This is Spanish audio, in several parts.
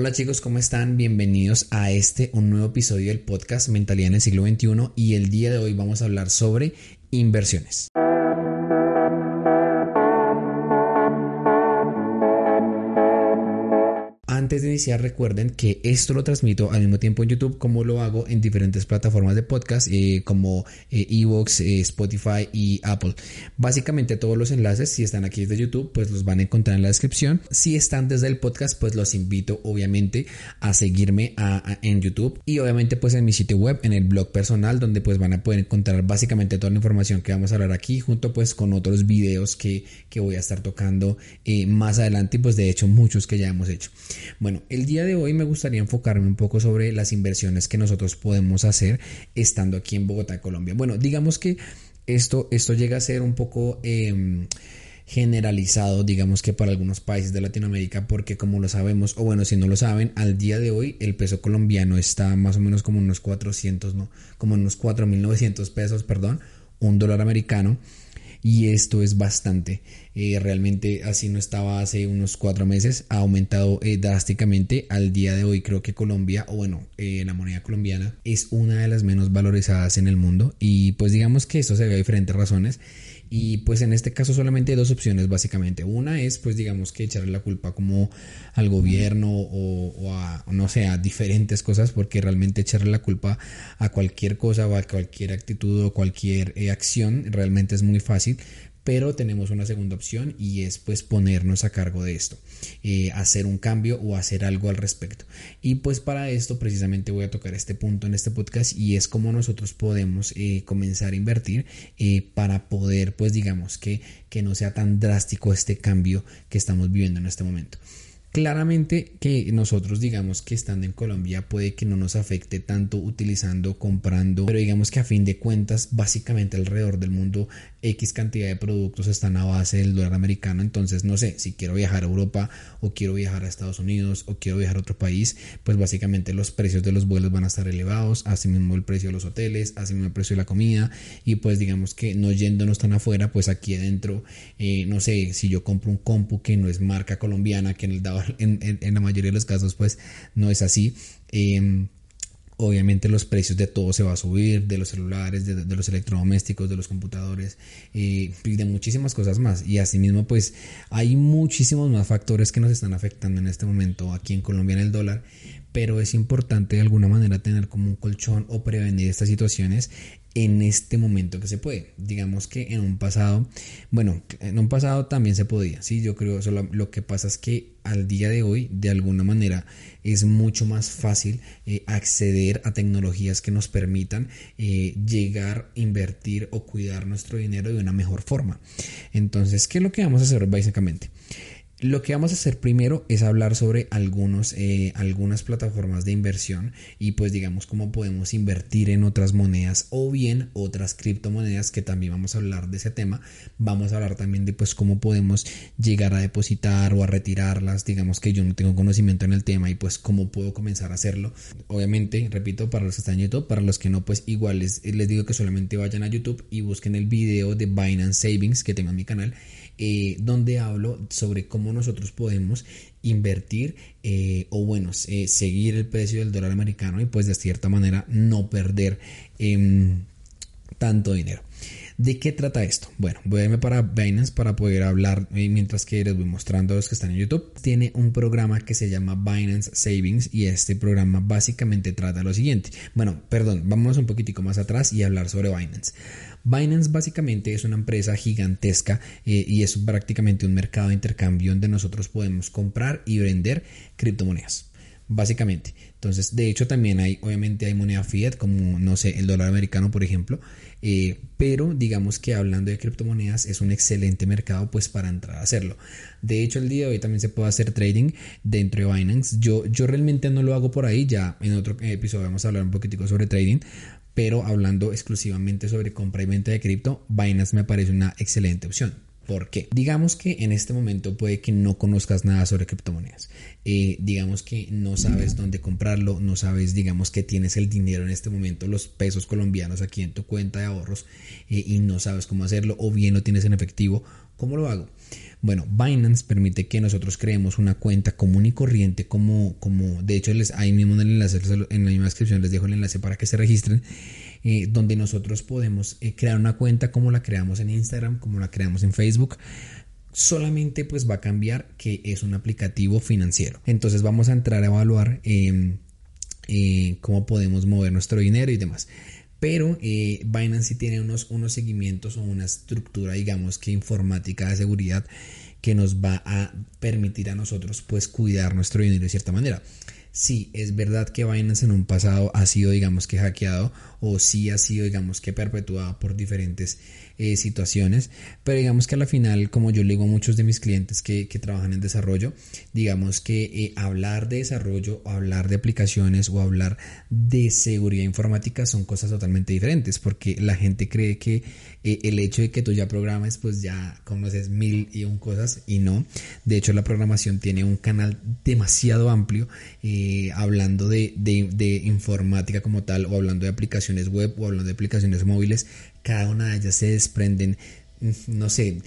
Hola chicos, ¿cómo están? Bienvenidos a este, un nuevo episodio del podcast Mentalidad en el siglo XXI y el día de hoy vamos a hablar sobre inversiones. De iniciar, recuerden que esto lo transmito al mismo tiempo en YouTube como lo hago en diferentes plataformas de podcast eh, como eh, Evox, eh, Spotify y Apple. Básicamente todos los enlaces, si están aquí desde YouTube, pues los van a encontrar en la descripción. Si están desde el podcast, pues los invito obviamente a seguirme en YouTube y obviamente pues en mi sitio web, en el blog personal, donde pues van a poder encontrar básicamente toda la información que vamos a hablar aquí, junto pues con otros videos que, que voy a estar tocando más adelante y pues de hecho muchos que ya hemos hecho. Bueno, el día de hoy me gustaría enfocarme un poco sobre las inversiones que nosotros podemos hacer estando aquí en Bogotá, Colombia. Bueno, digamos que esto, esto llega a ser un poco... Em, generalizado, digamos que para algunos países de Latinoamérica, porque como lo sabemos, o bueno, si no lo saben, al día de hoy el peso colombiano está más o menos como unos 400, ¿no? Como unos 4.900 pesos, perdón, un dólar americano y esto es bastante. Eh, realmente así no estaba hace unos cuatro meses, ha aumentado eh, drásticamente. Al día de hoy creo que Colombia, o bueno, eh, la moneda colombiana es una de las menos valorizadas en el mundo y pues digamos que esto se ve a diferentes razones. Y pues en este caso solamente hay dos opciones básicamente. Una es pues digamos que echarle la culpa como al gobierno o, a no sé, a diferentes cosas porque realmente echarle la culpa a cualquier cosa o a cualquier actitud o cualquier eh, acción realmente es muy fácil pero tenemos una segunda opción y es pues ponernos a cargo de esto, eh, hacer un cambio o hacer algo al respecto. Y pues para esto precisamente voy a tocar este punto en este podcast y es cómo nosotros podemos eh, comenzar a invertir eh, para poder pues digamos que, que no sea tan drástico este cambio que estamos viviendo en este momento. Claramente que nosotros digamos que estando en Colombia puede que no nos afecte tanto utilizando, comprando, pero digamos que a fin de cuentas básicamente alrededor del mundo X cantidad de productos están a base del dólar americano, entonces no sé, si quiero viajar a Europa o quiero viajar a Estados Unidos o quiero viajar a otro país, pues básicamente los precios de los vuelos van a estar elevados, así mismo el precio de los hoteles, así mismo el precio de la comida. Y pues digamos que no yéndonos tan afuera, pues aquí adentro, eh, no sé, si yo compro un compu que no es marca colombiana, que en el dado en, la mayoría de los casos pues no es así. Em, obviamente los precios de todo se va a subir, de los celulares, de, los electrodomésticos, de los computadores eh, y de muchísimas cosas más. Y asimismo pues hay muchísimos más factores que nos están afectando en este momento aquí en Colombia en el dólar, pero es importante de alguna manera tener como un colchón o prevenir estas situaciones en este momento que se puede. Digamos que en un pasado, bueno, en un pasado también se podía, sí, yo creo, solo lo que pasa es que al día de hoy, de alguna manera, es mucho más fácil eh, acceder a tecnologías que nos permitan eh, llegar, invertir o cuidar nuestro dinero de una mejor forma. Entonces, ¿qué es lo que vamos a hacer básicamente? Lo que vamos a hacer primero es hablar sobre algunos, eh, algunas plataformas de inversión y pues digamos cómo podemos invertir en otras monedas o bien otras criptomonedas que también vamos a hablar de ese tema. Vamos a hablar también de pues cómo podemos llegar a depositar o a retirarlas. Digamos que yo no tengo conocimiento en el tema y pues cómo puedo comenzar a hacerlo. Obviamente, repito, para los que están en YouTube, para los que no pues igual les, les digo que solamente vayan a YouTube y busquen el video de Binance Savings que tengo en mi canal eh, donde hablo sobre cómo nosotros podemos invertir eh, o bueno, eh, seguir el precio del dólar americano y pues de cierta manera no perder em, tanto dinero. ¿De qué trata esto? Bueno, voy a irme para Binance para poder hablar mientras que les voy mostrando a los que están en YouTube. Tiene un programa que se llama Binance Savings y este programa básicamente trata lo siguiente. Bueno, perdón, vamos un poquitico más atrás y hablar sobre Binance. Binance básicamente es una empresa gigantesca eh, y es prácticamente un mercado de intercambio donde nosotros podemos comprar y vender criptomonedas básicamente. Entonces, de hecho, también hay, obviamente hay moneda fiat, como, no sé, el dólar americano, por ejemplo, eh, pero digamos que hablando de criptomonedas es un excelente mercado, pues, para entrar a hacerlo. De hecho, el día de hoy también se puede hacer trading dentro de Binance. Yo, yo realmente no lo hago por ahí, ya en otro episodio vamos a hablar un poquitico sobre trading, pero hablando exclusivamente sobre compra y venta de cripto, Binance me parece una excelente opción. ¿Por qué? Digamos que en este momento puede que no conozcas nada sobre criptomonedas. Eh, digamos que no sabes dónde comprarlo, no sabes, digamos que tienes el dinero en este momento, los pesos colombianos aquí en tu cuenta de ahorros eh, y no sabes cómo hacerlo, o bien lo tienes en efectivo, ¿Cómo lo hago? Bueno, Binance permite que nosotros creemos una cuenta común y corriente como, como de hecho les, ahí mismo en el enlace, en la misma descripción les dejo el enlace para que se registren, eh, donde nosotros podemos eh, crear una cuenta como la creamos en Instagram, como la creamos en Facebook. Solamente pues va a cambiar que es un aplicativo financiero. Entonces vamos a entrar a evaluar em, eh, cómo podemos mover nuestro dinero y demás. Pero eh, Binance sí tiene unos, unos seguimientos o una estructura, digamos que informática de seguridad que nos va a permitir a nosotros pues cuidar nuestro dinero de cierta manera. Sí, es verdad que Binance en un pasado ha sido digamos que hackeado o sí ha sido digamos que perpetuado por diferentes eh, situaciones, pero digamos que a la final, como yo le digo a muchos de mis clientes que, trabajan en desarrollo, digamos que eh, hablar de desarrollo, hablar de aplicaciones o hablar de seguridad informática son cosas totalmente diferentes, porque la gente cree que eh, el hecho de que tú ya programes, pues ya conoces mil y un cosas y no. De hecho, la programación tiene un canal demasiado amplio hablando de, de informática como tal o hablando de aplicaciones web o hablando de aplicaciones móviles cada una de ellas se desprenden, mm, no sé,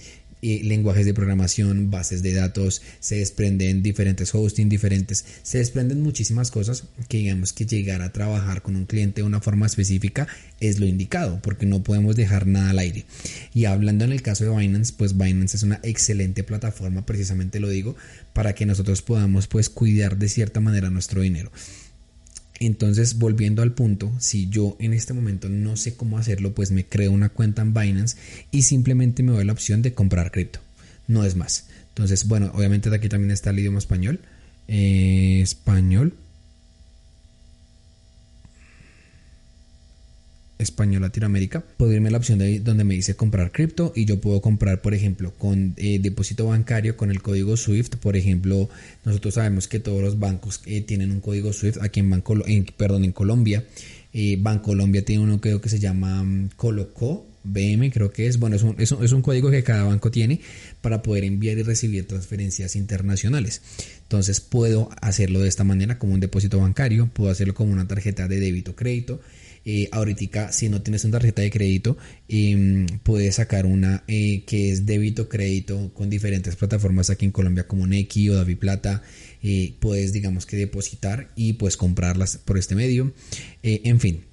lenguajes de programación, bases de datos, se desprenden diferentes hosting, diferentes, se desprenden muchísimas cosas que digamos que llegar a trabajar con un cliente de una forma específica es lo indicado, porque no podemos dejar nada al aire. Y hablando en el caso de Binance, pues Binance es una excelente plataforma, precisamente lo digo, para que nosotros podamos pues cuidar de cierta manera nuestro dinero. Entonces, volviendo al punto, si yo en este momento no sé cómo hacerlo, pues me creo una cuenta en Binance y simplemente me doy la opción de comprar cripto. No es más. Entonces, bueno, obviamente de aquí también está el idioma español. Eh, español. Español Latinoamérica, puedo irme a la opción de donde me dice comprar cripto y yo puedo comprar, por ejemplo, con eh, depósito bancario con el código SWIFT. Por ejemplo, nosotros sabemos que todos los bancos eh, tienen un código SWIFT aquí en, Banco, en, perdón, en Colombia. Eh, Bancolombia tiene uno creo que se llama um, Coloco BM, creo que es. Bueno, es un, es, un, es un código que cada banco tiene para poder enviar y recibir transferencias internacionales. Entonces puedo hacerlo de esta manera como un depósito bancario, puedo hacerlo como una tarjeta de débito crédito eh, ahorita si no tienes una tarjeta de crédito em, puedes sacar una eh, que es débito crédito con diferentes plataformas aquí en Colombia como Nequi o David Plata eh, puedes digamos que depositar y pues comprarlas por este medio eh, en fin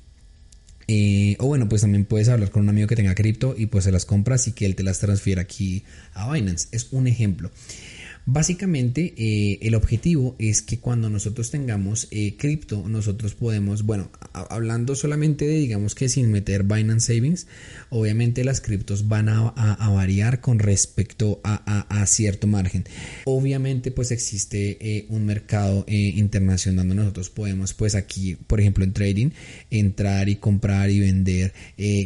o bueno, pues también puedes hablar con un amigo que tenga cripto y pues se las compras y que él te las transfiera aquí a Binance. Es un ejemplo. Básicamente eh, el objetivo es que cuando nosotros tengamos eh, cripto, nosotros podemos, bueno, hablando solamente de digamos que sin meter Binance Savings, obviamente las criptos van a, variar con respecto a, cierto margen. Obviamente pues existe eh, un mercado internacional donde nosotros podemos pues aquí, por ejemplo en trading, entrar y comprar y vender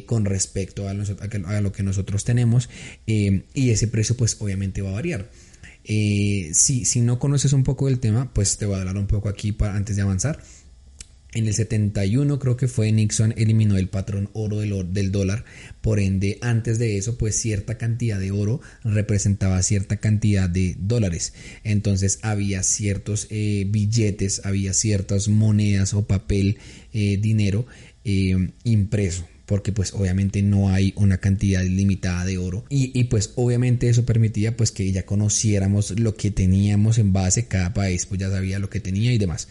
con respecto a, lo que nosotros tenemos y ese precio pues obviamente va a variar. Eh, si, no conoces un poco del tema, pues te voy a hablar un poco aquí para, antes de avanzar. En el 71 creo que fue Nixon eliminó el patrón oro del, del, dólar, por ende antes de eso pues cierta cantidad de oro representaba cierta cantidad de dólares, entonces había ciertos eh, billetes, había ciertas monedas o papel, eh, dinero impreso porque pues obviamente no hay una cantidad limitada de oro. Y, pues obviamente eso permitía pues que ya conociéramos lo que teníamos en base cada país pues ya sabía lo que tenía y demás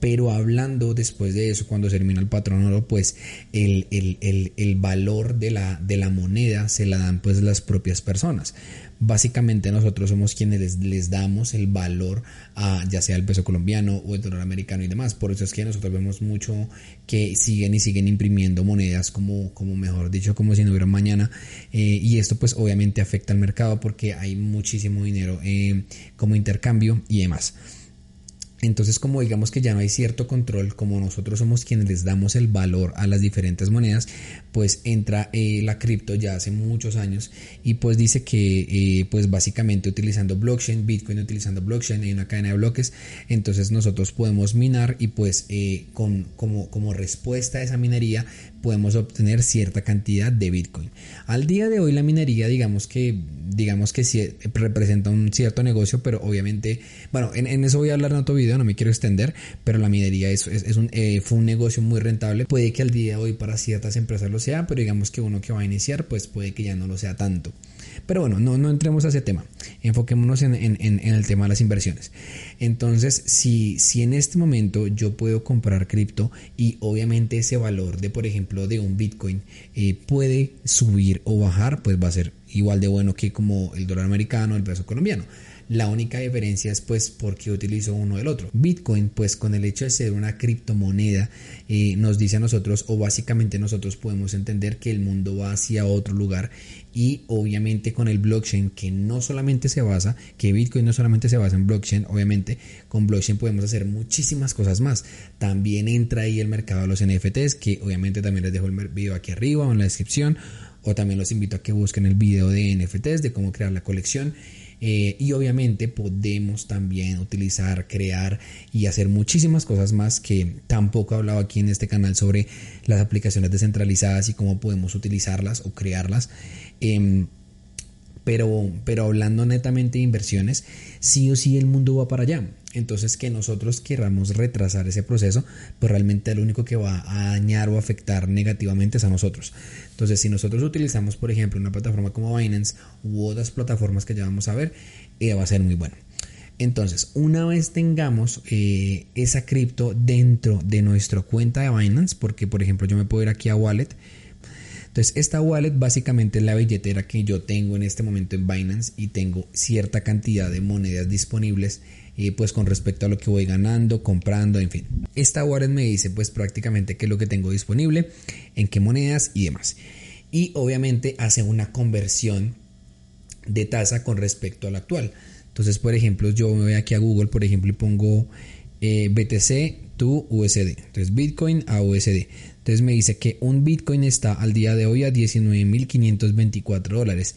pero hablando después de eso, cuando termina el patrón oro, pues el, el, valor de la, de la moneda se la dan pues las propias personas. Básicamente nosotros somos quienes les, damos el valor a ya sea el peso colombiano o el dólar americano y demás. Por eso es que nosotros vemos mucho que siguen y siguen imprimiendo monedas como, como mejor dicho, como si no hubiera mañana. Eh, y esto pues obviamente afecta al mercado porque hay muchísimo dinero eh, como intercambio y demás. Entonces, como digamos que ya no hay cierto control, como nosotros somos quienes les damos el valor a las diferentes monedas, pues entra eh, la cripto ya hace muchos años y pues dice que eh, pues básicamente utilizando blockchain, Bitcoin utilizando blockchain en una cadena de bloques, entonces nosotros podemos minar y pues eh, con, como, como respuesta a esa minería podemos obtener cierta cantidad de Bitcoin. Al día de hoy la minería digamos que digamos que sí representa un cierto negocio, pero obviamente, bueno, en, eso voy a hablar en otro video no me quiero extender, pero la minería es, un, eh, fue un negocio muy rentable. Puede que al día de hoy para ciertas empresas lo sea, pero digamos que uno que va a iniciar, pues puede que ya no lo sea tanto. Pero bueno, no, no entremos a ese tema. Enfoquémonos en, el tema de las inversiones. Entonces, si, si en este momento yo puedo comprar cripto y obviamente ese valor de, por ejemplo, de un Bitcoin eh, puede subir o bajar, pues va a ser igual de bueno que como el dólar americano, el peso colombiano. La única diferencia es pues porque utilizo uno del otro. Bitcoin pues con el hecho de ser una criptomoneda eh, nos dice a nosotros o básicamente nosotros podemos entender que el mundo va hacia otro lugar y obviamente con el blockchain que no solamente se basa, que Bitcoin no solamente se basa en blockchain, obviamente con blockchain podemos hacer muchísimas cosas más. También entra ahí el mercado de los NFTs que obviamente también les dejo el video aquí arriba o en la descripción o también los invito a que busquen el video de NFTs de cómo crear la colección eh, y obviamente podemos también utilizar, crear y hacer muchísimas cosas más que tampoco he hablado aquí en este canal sobre las aplicaciones descentralizadas y cómo podemos utilizarlas o crearlas. Em, pero, pero hablando netamente de inversiones, sí o sí el mundo va para allá. Entonces que nosotros querramos retrasar ese proceso, pues realmente lo único que va a dañar o afectar negativamente es a nosotros. Entonces si nosotros utilizamos, por ejemplo, una plataforma como Binance u otras plataformas que ya vamos a ver, eh, va a ser muy bueno. Entonces, una vez tengamos eh, esa cripto dentro de nuestra cuenta de Binance, porque por ejemplo yo me puedo ir aquí a Wallet, entonces, esta wallet básicamente es la billetera que yo tengo en este momento en Binance y tengo cierta cantidad de monedas disponibles eh, pues con respecto a lo que voy ganando, comprando, en fin. Esta wallet me dice pues prácticamente qué es lo que tengo disponible, en qué monedas y demás. Y obviamente hace una conversión de tasa con respecto a la actual. Entonces, por ejemplo, yo me voy aquí a Google, por ejemplo, y pongo eh, BTC to USD. Entonces, Bitcoin a USD. Entonces me dice que un Bitcoin está al día de hoy a 19.524 dólares.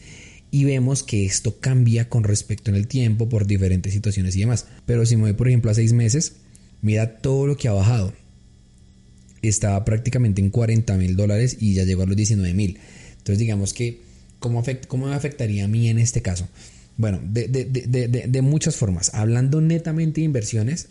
Y vemos que esto cambia con respecto en el tiempo por diferentes situaciones y demás. Pero si me voy, por ejemplo, a seis meses, mira todo lo que ha bajado. Estaba prácticamente en 40 mil dólares y ya llegó a los 19 mil. Entonces, digamos que, ¿cómo, ¿cómo me afectaría a mí en este caso? Bueno, de, de muchas formas. Hablando netamente de inversiones,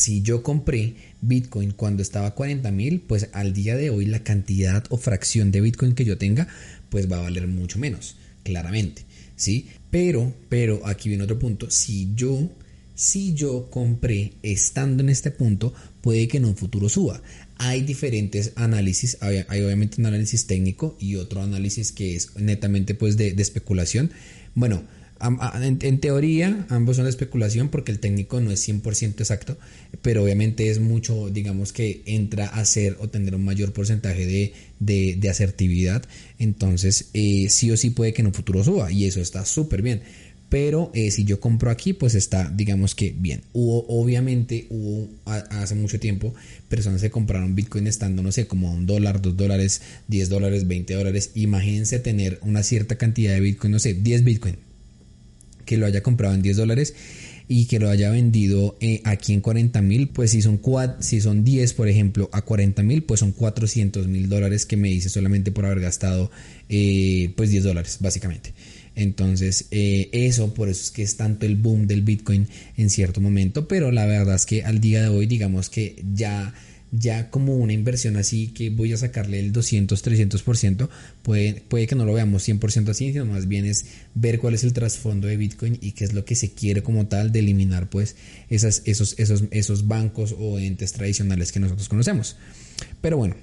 si yo compré Bitcoin cuando estaba a 40 mil, pues al día de hoy la cantidad o fracción de Bitcoin que yo tenga, pues va a valer mucho menos, claramente, ¿sí? Pero, pero aquí viene otro punto, si yo, si yo compré estando en este punto, puede que en un futuro suba. Hay diferentes análisis, hay, obviamente un análisis técnico y otro análisis que es netamente pues de, de especulación. Bueno, en, teoría, ambos son de especulación porque el técnico no es 100% exacto, pero obviamente es mucho, digamos que entra a ser o tener un mayor porcentaje de, de, asertividad. Entonces, eh, sí o sí puede que en un futuro suba y eso está súper bien. Pero eh, si yo compro aquí, pues está, digamos que bien. Hubo, obviamente, hubo hace mucho tiempo personas que compraron Bitcoin estando, no sé, como un dólar, dos dólares, 10 dólares, 20 dólares. Imagínense tener una cierta cantidad de Bitcoin, no sé, 10 Bitcoin que lo haya comprado en 10 dólares y que lo haya vendido eh, aquí en 40 mil, pues si son, si son 10, por ejemplo, a 40 mil, pues son 400 mil dólares que me dice solamente por haber gastado eh, pues 10 dólares, básicamente. Entonces, eh, eso, por eso es que es tanto el boom del Bitcoin en cierto momento, pero la verdad es que al día de hoy, digamos que ya ya como una inversión así que voy a sacarle el 200, 300%, puede, puede que no lo veamos 100% así, sino más bien es ver cuál es el trasfondo de Bitcoin y qué es lo que se quiere como tal de eliminar pues esos, esos, esos bancos o entes tradicionales que nosotros conocemos. Pero bueno,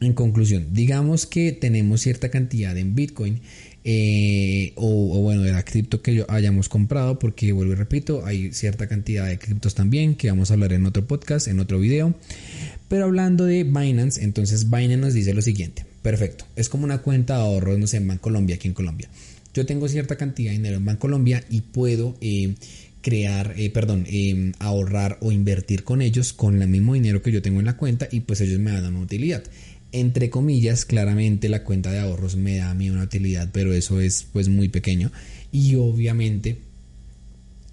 en conclusión, digamos que tenemos cierta cantidad en Bitcoin eh, o, bueno, de la cripto que hayamos comprado, porque vuelvo y repito, hay cierta cantidad de criptos también que vamos a hablar en otro podcast, en otro video. Pero hablando de Binance, entonces Binance nos dice lo siguiente: perfecto, es como una cuenta de ahorros, no sé, en Bancolombia, aquí en Colombia. Yo tengo cierta cantidad de dinero en Bancolombia y puedo eh, crear, eh, perdón, ahorrar o invertir con ellos con el mismo dinero que yo tengo en la cuenta y pues ellos me dan una utilidad entre comillas, claramente la cuenta de ahorros me da a mí una utilidad, pero eso es pues muy pequeño. Y obviamente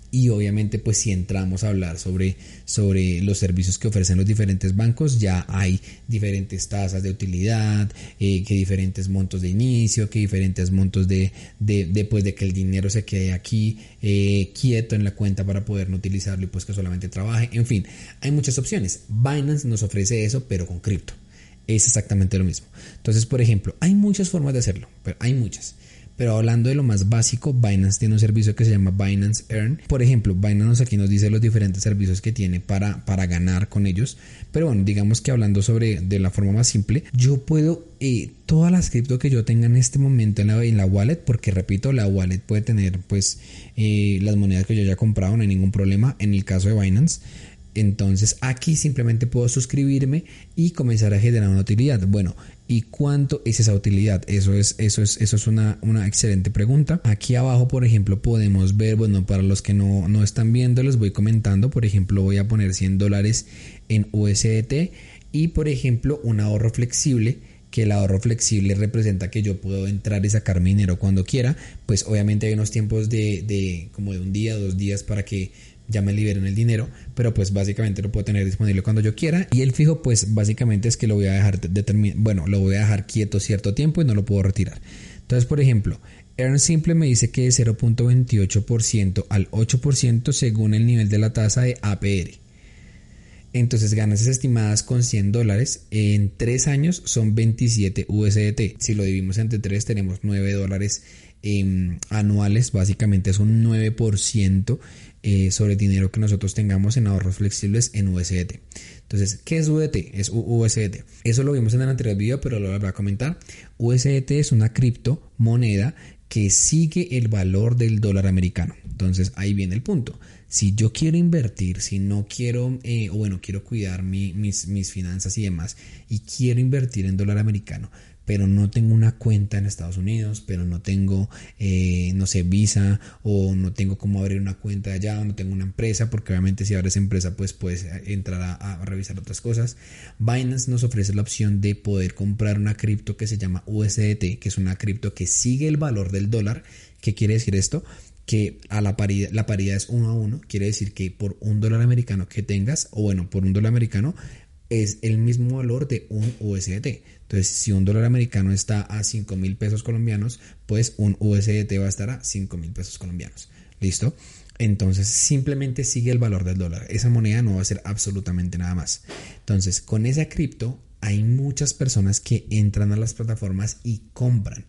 y obviamente pues si entramos a hablar sobre, sobre los servicios que ofrecen los diferentes bancos ya hay diferentes tasas de utilidad eh, que diferentes montos de inicio que diferentes montos de, de, pues, de que el dinero se quede aquí eh, quieto en la cuenta para poder no utilizarlo y pues que solamente trabaje. En fin hay muchas opciones. Binance nos ofrece eso pero con cripto es exactamente lo mismo entonces por ejemplo hay muchas formas de hacerlo pero hay muchas pero hablando de lo más básico, Binance tiene un servicio que se llama Binance Earn. Por ejemplo, Binance aquí nos dice los diferentes servicios que tiene para, para ganar con ellos. Pero bueno, digamos que hablando sobre de la forma más simple, yo puedo eh, todas las cripto que yo tenga en este momento en la, en la wallet, porque repito, la wallet puede tener pues eh, las monedas que yo haya comprado, no hay ningún problema. En el caso de Binance, entonces aquí simplemente puedo suscribirme y comenzar a generar una utilidad. Bueno, ¿y cuánto es esa utilidad? Eso es, eso es, eso es una, una excelente pregunta. Aquí abajo, por ejemplo, podemos ver, bueno, para los que no, no están viendo, les voy comentando, por ejemplo, voy a poner 100 dólares en USDT y, por ejemplo, un ahorro flexible que el ahorro flexible representa que yo puedo entrar y sacar mi dinero cuando quiera, pues obviamente hay unos tiempos de, de como de un día, dos días para que ya me liberen el dinero, pero pues básicamente lo puedo tener disponible cuando yo quiera y el fijo pues básicamente es que lo voy a dejar bueno, lo voy a dejar quieto cierto tiempo y no lo puedo retirar. Entonces, por ejemplo, Earn Simple me dice que es 0.28% al 8% según el nivel de la tasa de APR. Entonces ganancias estimadas con 100 dólares en 3 años son 27 USDT. Si lo dividimos entre 3 tenemos 9 dólares em, anuales. Básicamente es un 9% eh, sobre dinero que nosotros tengamos en ahorros flexibles en USDT. Entonces, ¿qué es USDT? Es USDT. Eso lo vimos en el anterior video, pero lo voy a comentar. USDT es una criptomoneda que sigue el valor del dólar americano. Entonces, ahí viene el punto. Si yo quiero invertir, si no quiero, eh, o bueno, quiero cuidar mis, mis finanzas y demás, y quiero invertir en dólar americano, pero no tengo una cuenta en Estados Unidos, pero no tengo, eh, no sé, visa o no tengo cómo abrir una cuenta allá o no tengo una empresa, porque obviamente si abres empresa pues puedes entrar a, a, revisar otras cosas. Binance nos ofrece la opción de poder comprar una cripto que se llama USDT, que es una cripto que sigue el valor del dólar. ¿Qué quiere decir esto? que a la paridad, la paridad es uno a uno, quiere decir que por un dólar americano que tengas, o bueno, por un dólar americano, es el mismo valor de un USDT. Entonces, si un dólar americano está a 5 mil pesos colombianos, pues un USDT va a estar a 5 mil pesos colombianos. ¿Listo? Entonces, simplemente sigue el valor del dólar. Esa moneda no va a ser absolutamente nada más. Entonces, con esa cripto, hay muchas personas que entran a las plataformas y compran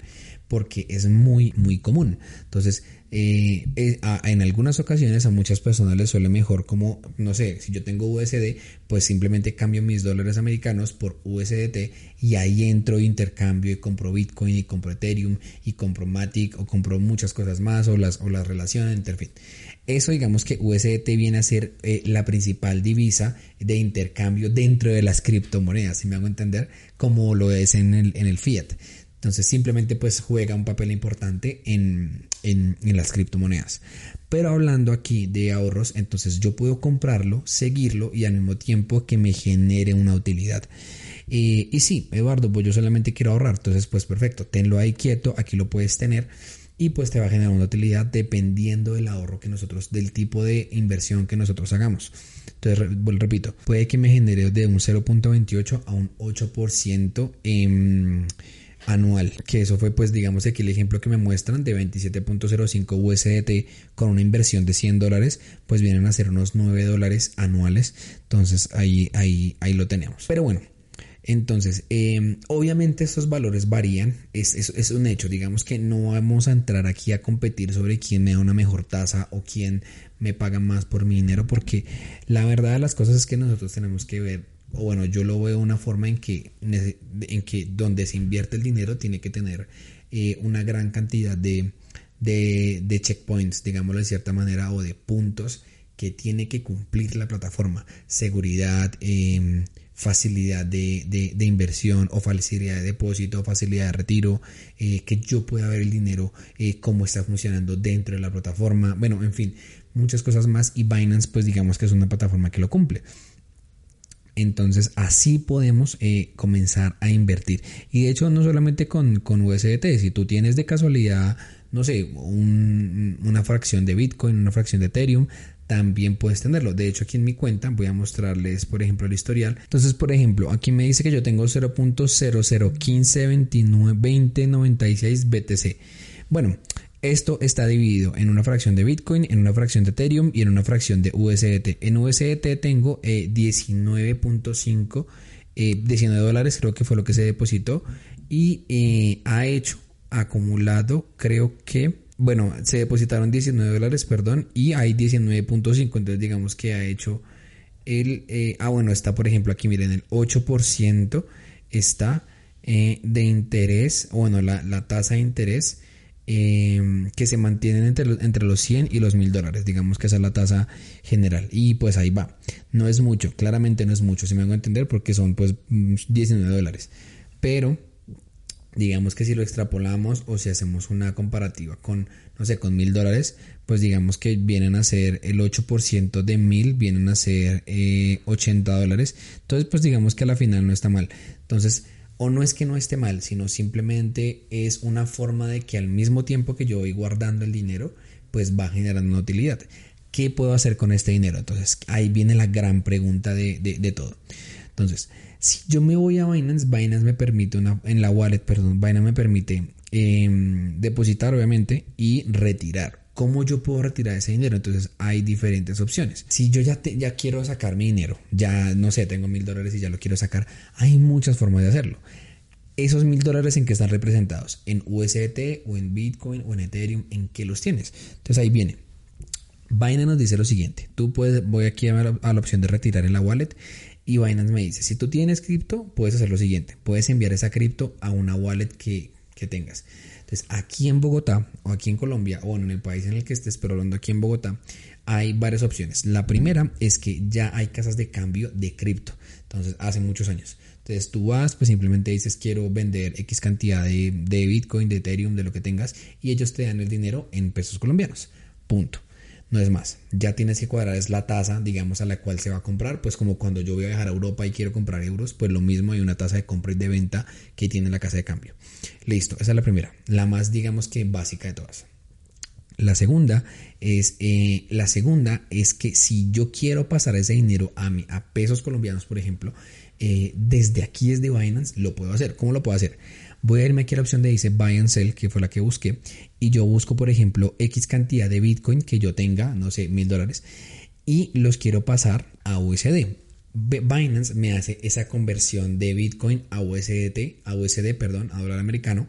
porque es muy, muy común. Entonces, eh, eh, en algunas ocasiones a muchas personas les suele mejor como, no sé, si yo tengo USD, pues simplemente cambio mis dólares americanos por USDT y ahí entro, intercambio y compro Bitcoin y compro Ethereum y compro Matic o compro muchas cosas más o las, o las relaciones, en fin. Eso digamos que USDT viene a ser eh, la principal divisa de intercambio dentro de las criptomonedas, si me hago entender, como lo es en el, en el fiat. Entonces simplemente pues juega un papel importante en, las criptomonedas. Pero hablando aquí de ahorros, entonces yo puedo comprarlo, seguirlo y al mismo tiempo que me genere una utilidad. y sí, Eduardo, pues yo solamente quiero ahorrar, entonces pues perfecto, tenlo ahí quieto, aquí lo puedes tener y pues te va a generar una utilidad dependiendo del ahorro que nosotros, del tipo de inversión que nosotros hagamos. Entonces, repito, puede que me genere de un 0.28 a un 8% en anual, que eso fue pues digamos aquí el ejemplo que me muestran de 27.05 USDT con una inversión de 100 dólares, pues vienen a ser unos 9 dólares anuales, entonces ahí, ahí, ahí lo tenemos. Pero bueno, entonces, em, obviamente estos valores varían, es, es, un hecho, digamos que no vamos a entrar aquí a competir sobre quién me da una mejor tasa o quién me paga más por mi dinero, porque la verdad de las cosas es que nosotros tenemos que ver o bueno, yo lo veo de una forma en que, en que donde se invierte el dinero tiene que tener eh, una gran cantidad de, de, checkpoints, digámoslo de cierta manera, o de puntos que tiene que cumplir la plataforma. Seguridad, em, facilidad de, inversión o facilidad de depósito, facilidad de retiro, eh, que yo pueda ver el dinero, eh, cómo está funcionando dentro de la plataforma, bueno, en fin, muchas cosas más y Binance pues digamos que es una plataforma que lo cumple. Entonces así podemos eh, comenzar a invertir. Y de hecho no solamente con, con USDT, si tú tienes de casualidad no sé, una fracción de Bitcoin, una fracción de Ethereum, también puedes tenerlo. De hecho, aquí en mi cuenta voy a mostrarles, por ejemplo, el historial. Entonces, por ejemplo, aquí me dice que yo tengo 0.0015292096 BTC. Bueno, esto está dividido en una fracción de Bitcoin, en una fracción de Ethereum y en una fracción de USDT. En USDT tengo 19.5 eh, 19 eh, dólares, creo que fue lo que se depositó y eh, ha hecho acumulado, creo que bueno, se depositaron 19 dólares, perdón, y hay 19.5, entonces digamos que ha hecho el, eh, ah bueno, está por ejemplo aquí, miren, el 8% está eh, de interés, bueno, la, tasa de interés em, que se mantienen entre los, entre los 100 y los 1000 dólares, digamos que esa es la tasa general, y pues ahí va, no es mucho, claramente no es mucho, si me hago entender, porque son pues 19 dólares, pero digamos que si lo extrapolamos o si hacemos una comparativa con, no sé, con mil dólares, pues digamos que vienen a ser el 8% de mil, vienen a ser 80 eh, dólares. Entonces, pues digamos que a la final no está mal. Entonces, o no es que no esté mal, sino simplemente es una forma de que al mismo tiempo que yo voy guardando el dinero, pues va generando una utilidad. ¿Qué puedo hacer con este dinero? Entonces, ahí viene la gran pregunta de, de todo. Entonces, si yo me voy a Binance, Binance me permite una, en la wallet, perdón, Binance me permite em, depositar obviamente y retirar. ¿Cómo yo puedo retirar ese dinero? Entonces hay diferentes opciones. Si yo ya, ya quiero sacar mi dinero, ya no sé, tengo mil dólares y ya lo quiero sacar, hay muchas formas de hacerlo. Esos mil dólares en qué están representados, en USDT o en Bitcoin o en Ethereum, ¿en qué los tienes? Entonces ahí viene. Binance nos dice lo siguiente, tú puedes, voy aquí a la, a la opción de retirar en la wallet y Binance me dice, si tú tienes cripto, puedes hacer lo siguiente, puedes enviar esa cripto a una wallet que, tengas. Entonces, aquí en Bogotá o aquí en Colombia o en el país en el que estés, pero hablando aquí en Bogotá, hay varias opciones. La primera es que ya hay casas de cambio de cripto. Entonces, hace muchos años. Entonces, tú vas, pues simplemente dices, quiero vender X cantidad de, de Bitcoin, de Ethereum, de lo que tengas, y ellos te dan el dinero en pesos colombianos. Punto. No es más, ya tienes que cuadrar es la tasa, digamos, a la cual se va a comprar, pues como cuando yo voy a viajar a Europa y quiero comprar euros, pues lo mismo hay una tasa de compra y de venta que tiene la casa de cambio. Listo, esa es la primera, la más, digamos que básica de todas. La segunda es, eh, la segunda es que si yo quiero pasar ese dinero a, mi, a pesos colombianos, por ejemplo, eh, desde aquí, desde Binance, lo puedo hacer. ¿Cómo lo puedo hacer? Voy a irme aquí a la opción de dice Buy and Sell, que fue la que busqué, y yo busco, por ejemplo, X cantidad de Bitcoin que yo tenga, no sé, mil dólares, y los quiero pasar a USD. Binance me hace esa conversión de Bitcoin a USDT, a USD, perdón, a dólar americano,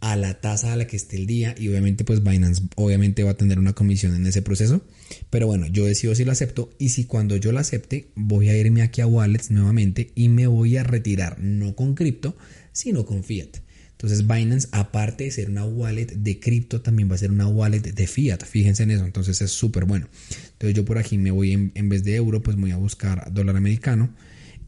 a la tasa a la que esté el día y obviamente pues Binance obviamente va a tener una comisión en ese proceso. Pero bueno yo decido si lo acepto y si cuando yo lo acepte voy a irme aquí a wallets nuevamente y me voy a retirar no con cripto sino con fiat. Entonces Binance aparte de ser una wallet de cripto también va a ser una wallet de fiat. Fíjense en eso entonces es súper bueno. Entonces yo por aquí me voy en, vez de euro pues voy a buscar dólar americano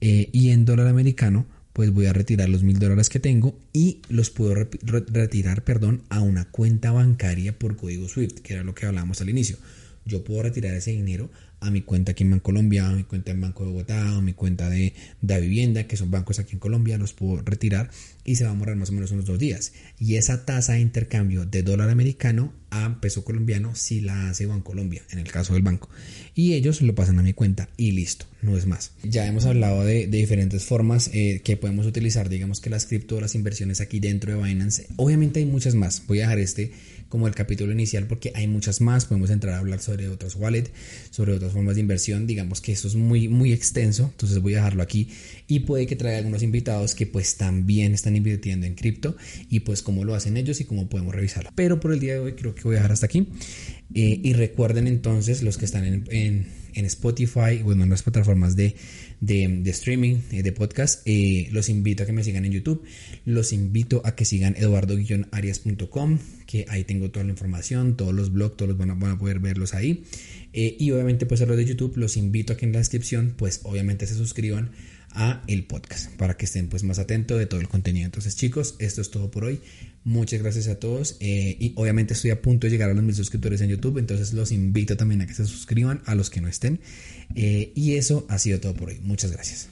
eh, y en dólar americano pues voy a retirar los mil dólares que tengo y los puedo retirar, perdón, a una cuenta bancaria por código SWIFT, que era lo que hablábamos al inicio. Yo puedo retirar ese dinero a mi cuenta aquí en Colombia, a mi cuenta en Banco de Bogotá, a mi cuenta de, de vivienda, que son bancos aquí en Colombia, los puedo retirar y se va a morar más o menos unos dos días. Y esa tasa de intercambio de dólar americano a peso colombiano si la hace Colombia en el caso del banco. Y ellos lo pasan a mi cuenta y listo, no es más. Ya hemos hablado de, diferentes formas eh, que podemos utilizar, digamos que las cripto, las inversiones aquí dentro de Binance. Obviamente hay muchas más. Voy a dejar este como el capítulo inicial porque hay muchas más. Podemos entrar a hablar sobre otros wallets, sobre otras formas de inversión. Digamos que eso es muy, muy extenso, entonces voy a dejarlo aquí y puede que traiga algunos invitados que pues también están invirtiendo en cripto y pues cómo lo hacen ellos y cómo podemos revisarlo. Pero por el día de hoy creo que voy a dejar hasta aquí. Eh, y recuerden entonces los que están en, en, Spotify, bueno, en las plataformas de, de, streaming, eh, de podcast, eh, los invito a que me sigan en YouTube, los invito a que sigan eduardo-arias.com, que ahí tengo toda la información, todos los blogs, todos los van a, van a poder verlos ahí. Y obviamente pues a los de YouTube los invito a que en la descripción pues obviamente se suscriban a el podcast para que estén pues más atentos de todo el contenido. Entonces chicos, esto es todo por hoy. Muchas gracias a todos eh, y obviamente estoy a punto de llegar a los mil suscriptores en YouTube, entonces los invito también a que se suscriban a los que no estén. Eh, y eso ha sido todo por hoy. Muchas gracias.